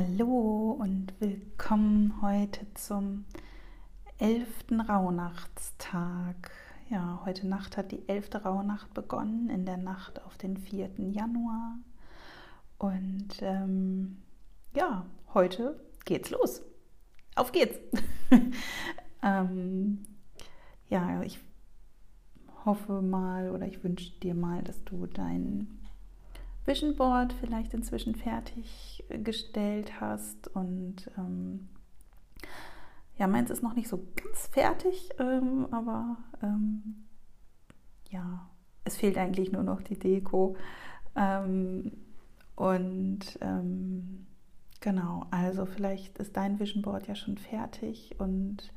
Hallo und willkommen heute zum 11. Rauhnachtstag. Ja, heute Nacht hat die 11. Rauhnacht begonnen, in der Nacht auf den 4. Januar. Und ähm, ja, heute geht's los. Auf geht's! ähm, ja, ich hoffe mal oder ich wünsche dir mal, dass du dein Vision Board vielleicht inzwischen fertiggestellt hast und ähm, ja, meins ist noch nicht so ganz fertig, ähm, aber ähm, ja, es fehlt eigentlich nur noch die Deko. Ähm, und ähm, genau, also vielleicht ist dein Vision Board ja schon fertig und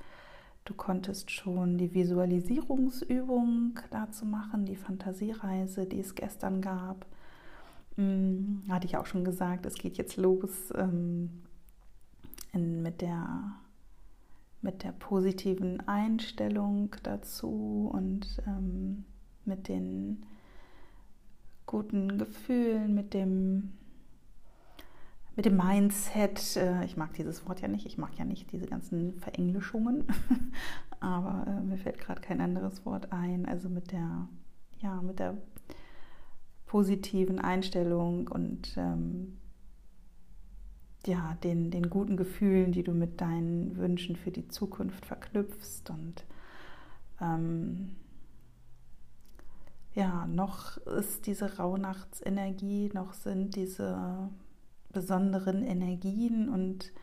du konntest schon die Visualisierungsübung dazu machen, die Fantasiereise, die es gestern gab. Hm, hatte ich auch schon gesagt, es geht jetzt los ähm, in, mit, der, mit der positiven Einstellung dazu und ähm, mit den guten Gefühlen, mit dem, mit dem Mindset. Äh, ich mag dieses Wort ja nicht, ich mag ja nicht diese ganzen Verenglischungen, aber äh, mir fällt gerade kein anderes Wort ein. Also mit der, ja, mit der positiven Einstellung und ähm, ja, den, den guten Gefühlen, die du mit deinen Wünschen für die Zukunft verknüpfst. Und ähm, ja, noch ist diese Rauhnachtsenergie, noch sind diese besonderen Energien und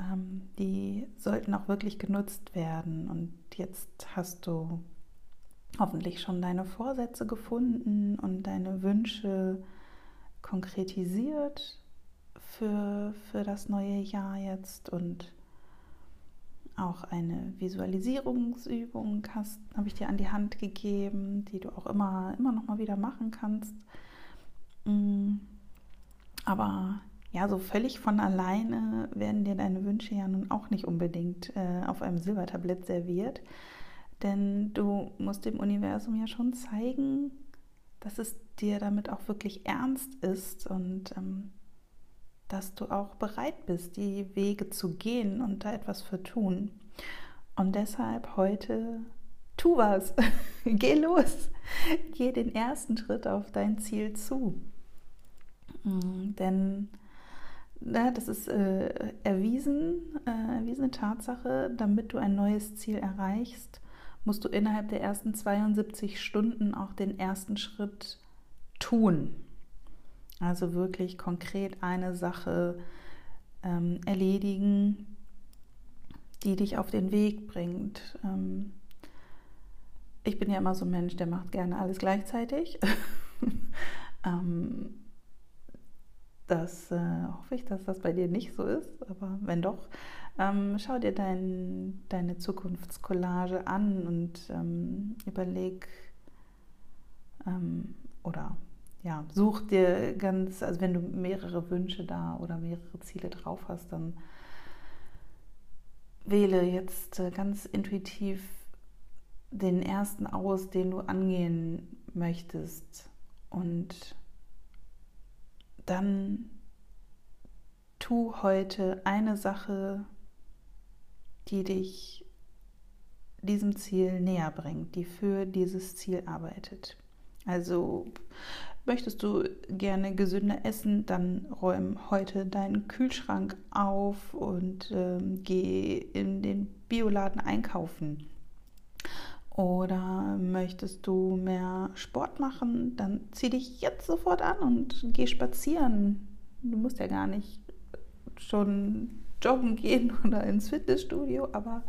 ähm, die sollten auch wirklich genutzt werden. Und jetzt hast du hoffentlich schon deine Vorsätze gefunden und deine Wünsche konkretisiert für, für das neue Jahr jetzt und auch eine Visualisierungsübung hast, habe ich dir an die Hand gegeben, die du auch immer, immer noch mal wieder machen kannst. Mm. Aber ja, so völlig von alleine werden dir deine Wünsche ja nun auch nicht unbedingt äh, auf einem Silbertablett serviert, denn du musst dem Universum ja schon zeigen, dass es dir damit auch wirklich ernst ist und ähm, dass du auch bereit bist, die Wege zu gehen und da etwas für tun. Und deshalb heute tu was, geh los, geh den ersten Schritt auf dein Ziel zu. Mm, denn na, das ist äh, erwiesen, äh, erwiesene Tatsache, damit du ein neues Ziel erreichst, musst du innerhalb der ersten 72 Stunden auch den ersten Schritt tun. Also wirklich konkret eine Sache ähm, erledigen, die dich auf den Weg bringt. Ähm, ich bin ja immer so ein Mensch, der macht gerne alles gleichzeitig. ähm, das äh, hoffe ich, dass das bei dir nicht so ist, aber wenn doch, ähm, schau dir dein, deine Zukunftscollage an und ähm, überleg ähm, oder ja, such dir ganz, also wenn du mehrere Wünsche da oder mehrere Ziele drauf hast, dann wähle jetzt äh, ganz intuitiv den ersten aus, den du angehen möchtest. Und dann tu heute eine Sache, die dich diesem Ziel näher bringt, die für dieses Ziel arbeitet. Also möchtest du gerne gesünder essen, dann räum heute deinen Kühlschrank auf und ähm, geh in den Bioladen einkaufen. Oder möchtest du mehr Sport machen, dann zieh dich jetzt sofort an und geh spazieren. Du musst ja gar nicht schon joggen gehen oder ins Fitnessstudio, aber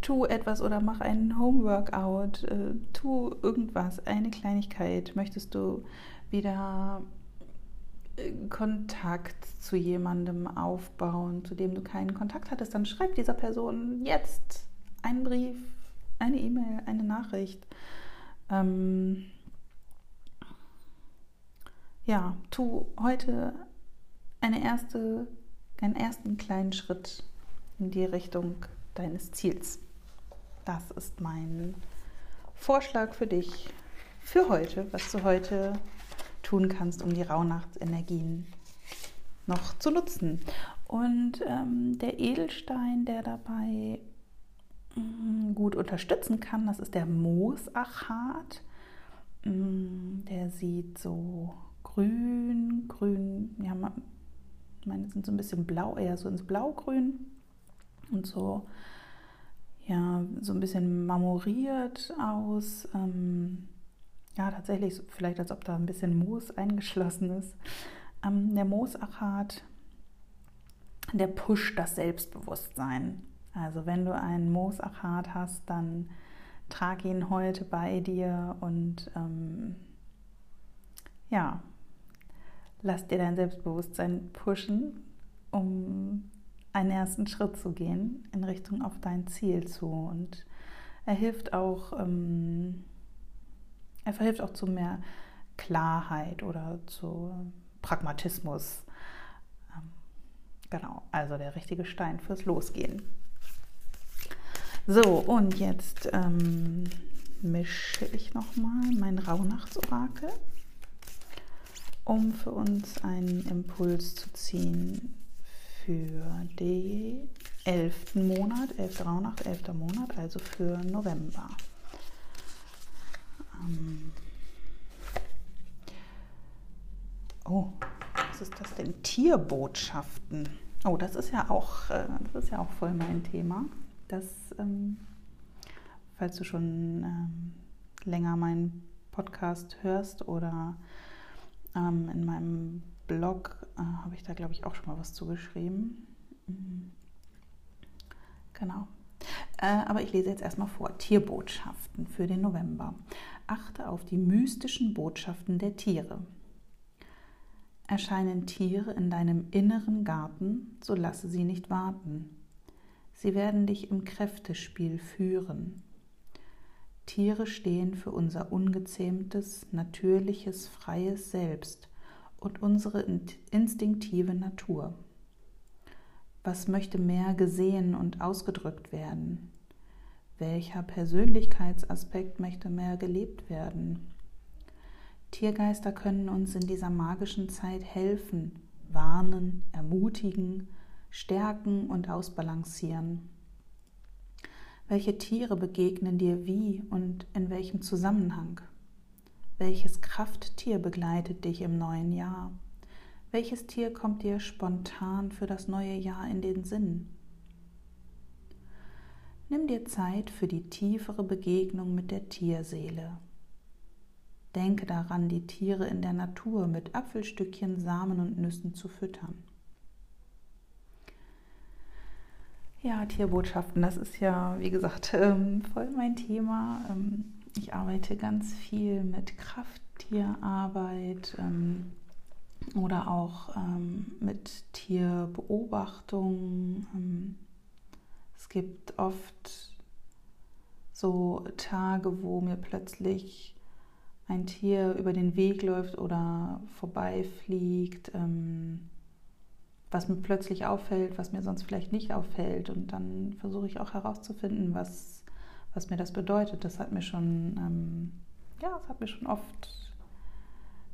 tu etwas oder mach einen Homeworkout, äh, tu irgendwas, eine Kleinigkeit. Möchtest du wieder äh, Kontakt zu jemandem aufbauen, zu dem du keinen Kontakt hattest, dann schreib dieser Person jetzt einen Brief, eine E-Mail, eine Nachricht. Ähm, ja, tu heute eine erste, einen ersten kleinen Schritt in die Richtung deines Ziels. Das ist mein Vorschlag für dich für heute, was du heute tun kannst, um die Rauhnachtsenergien noch zu nutzen. Und ähm, der Edelstein, der dabei mm, gut unterstützen kann, das ist der Moosachat. Mm, der sieht so grün, grün, ja, meine sind so ein bisschen blau, eher so ins Blaugrün und so, ja, so ein bisschen marmoriert aus. Ähm, ja, tatsächlich vielleicht, als ob da ein bisschen Moos eingeschlossen ist. Ähm, der Moosachat, der pusht das Selbstbewusstsein. Also wenn du einen Moosachat hast, dann trag ihn heute bei dir und ähm, ja, lass dir dein Selbstbewusstsein pushen, um einen ersten Schritt zu gehen in Richtung auf dein Ziel zu. Und er hilft auch, ähm, er verhilft auch zu mehr Klarheit oder zu Pragmatismus. Ähm, genau, also der richtige Stein fürs Losgehen. So, und jetzt ähm, mische ich nochmal mein Rauhnachtsorakel um für uns einen Impuls zu ziehen für den 11. Monat, 11. Rauhnacht, 11. Monat, also für November. Ähm oh, was ist das denn? Tierbotschaften. Oh, das ist ja auch, äh, das ist ja auch voll mein Thema. Das, ähm, falls du schon ähm, länger meinen Podcast hörst oder ähm, in meinem Blog äh, habe ich da, glaube ich, auch schon mal was zugeschrieben. Mhm. Genau. Äh, aber ich lese jetzt erstmal vor. Tierbotschaften für den November. Achte auf die mystischen Botschaften der Tiere. Erscheinen Tiere in deinem inneren Garten, so lasse sie nicht warten. Sie werden dich im Kräftespiel führen. Tiere stehen für unser ungezähmtes, natürliches, freies Selbst und unsere instinktive Natur. Was möchte mehr gesehen und ausgedrückt werden? Welcher Persönlichkeitsaspekt möchte mehr gelebt werden? Tiergeister können uns in dieser magischen Zeit helfen, warnen, ermutigen, stärken und ausbalancieren. Welche Tiere begegnen dir wie und in welchem Zusammenhang? Welches Krafttier begleitet dich im neuen Jahr? Welches Tier kommt dir spontan für das neue Jahr in den Sinn? Nimm dir Zeit für die tiefere Begegnung mit der Tierseele. Denke daran, die Tiere in der Natur mit Apfelstückchen, Samen und Nüssen zu füttern. Ja, Tierbotschaften, das ist ja, wie gesagt, ähm, voll mein Thema. Ähm, ich arbeite ganz viel mit Krafttierarbeit ähm, oder auch mit Tierbeobachtung. es gibt oft so Tage, wo mir plötzlich ein Tier über den Weg läuft oder vorbeifliegt. Ähm, was mir plötzlich auffällt, was mir sonst vielleicht nicht auffällt. Und dann versuche ich auch herauszufinden, was, was mir das bedeutet. Das hat mir schon, ähm, ja, es hat mir schon oft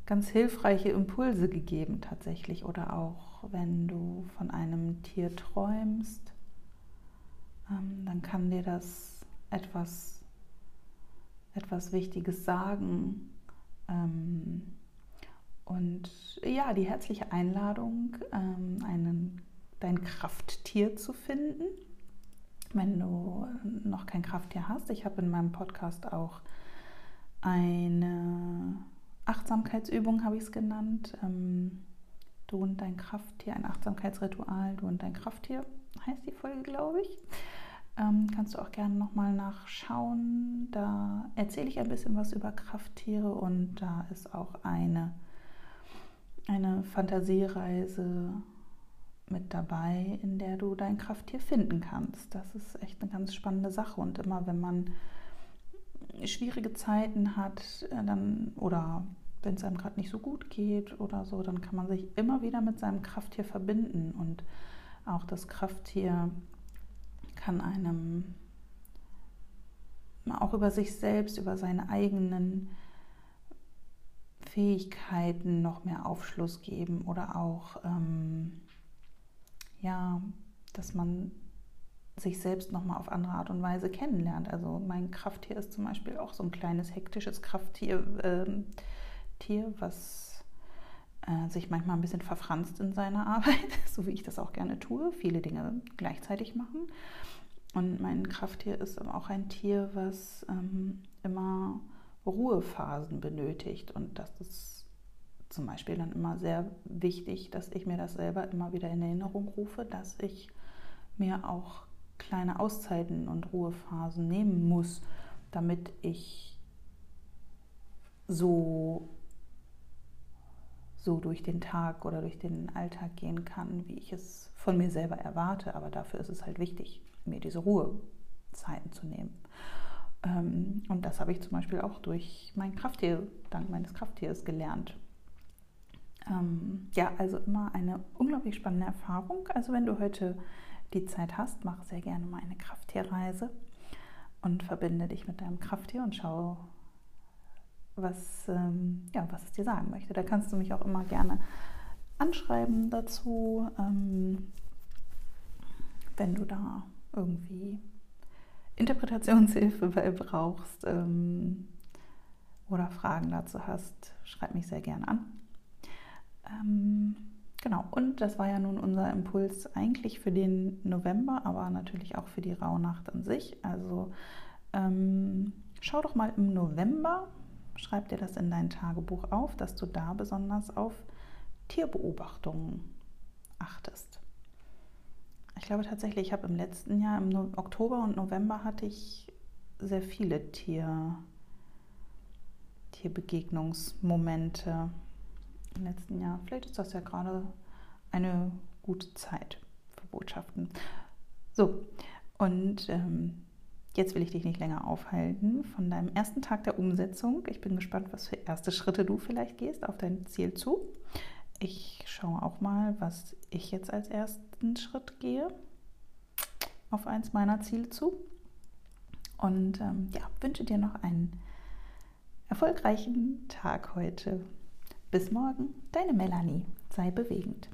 ganz hilfreiche Impulse gegeben tatsächlich. Oder auch wenn du von einem Tier träumst, ähm, dann kann dir das etwas, etwas Wichtiges sagen. Ähm, und ja, die herzliche Einladung, ähm, einen, dein Krafttier zu finden, wenn du noch kein Krafttier hast. Ich habe in meinem Podcast auch eine Achtsamkeitsübung, habe ich es genannt. Ähm, du und dein Krafttier, ein Achtsamkeitsritual, du und dein Krafttier, heißt die Folge, glaube ich. Ähm, kannst du auch gerne nochmal nachschauen. Da erzähle ich ein bisschen was über Krafttiere und da ist auch eine eine Fantasiereise mit dabei, in der du dein Krafttier finden kannst. Das ist echt eine ganz spannende Sache. Und immer wenn man schwierige Zeiten hat, äh, dann oder wenn es einem gerade nicht so gut geht oder so, dann kann man sich immer wieder mit seinem Krafttier verbinden. Und auch das Krafttier kann einem auch über sich selbst, über seine eigenen Fähigkeiten noch mehr Aufschluss geben oder auch, ähm, ja, dass man sich selbst nochmal auf andere Art und Weise kennenlernt. Also mein Krafttier ist zum Beispiel auch so ein kleines hektisches Krafttier, äh, Tier, was äh, sich manchmal ein bisschen verfranst in seiner Arbeit, so wie ich das auch gerne tue, viele Dinge gleichzeitig machen. Und mein Krafttier ist auch ein Tier, was ähm, immer Ruhephasen benötigt. Und das ist zum Beispiel dann immer sehr wichtig, dass ich mir das selber immer wieder in Erinnerung rufe, dass ich mir auch kleine Auszeiten und Ruhephasen nehmen muss, damit ich so, so durch den Tag oder durch den Alltag gehen kann, wie ich es von mir selber erwarte. Aber dafür ist es halt wichtig, mir diese Ruhezeiten zu nehmen. Ähm, und das habe ich zum Beispiel auch durch mein Krafttier, dank meines Krafttiers gelernt. Ähm, ja, also immer eine unglaublich spannende Erfahrung. Also wenn du heute die Zeit hast, mach sehr gerne mal eine Krafttierreise und verbinde dich mit deinem Krafttier und schau, was, ähm, ja, was es dir sagen möchte. Da kannst du mich auch immer gerne anschreiben dazu, ähm, wenn du da irgendwie Interpretationshilfe bei brauchst ähm, oder Fragen dazu hast, schreib mich sehr gerne an. Ähm, genau, und das war ja nun unser Impuls eigentlich für den November, aber natürlich auch für die Rauhnacht an sich. Also ähm, schau doch mal im November, schreib dir das in dein Tagebuch auf, dass du da besonders auf Tierbeobachtungen achtest. Ich glaube tatsächlich, ich habe im letzten Jahr, im Oktober und November hatte ich sehr viele Tier, Tierbegegnungsmomente im letzten Jahr. Vielleicht ist das ja gerade eine gute Zeit für Botschaften. So, und ähm, jetzt will ich dich nicht länger aufhalten von deinem ersten Tag der Umsetzung. Ich bin gespannt, was für erste Schritte du vielleicht gehst auf dein Ziel zu. Ich schaue auch mal, was ich jetzt als ersten Schritt gehe auf eins meiner Ziele zu. Und ähm, ja, wünsche dir noch einen erfolgreichen Tag heute. Bis morgen, deine Melanie. Sei bewegend.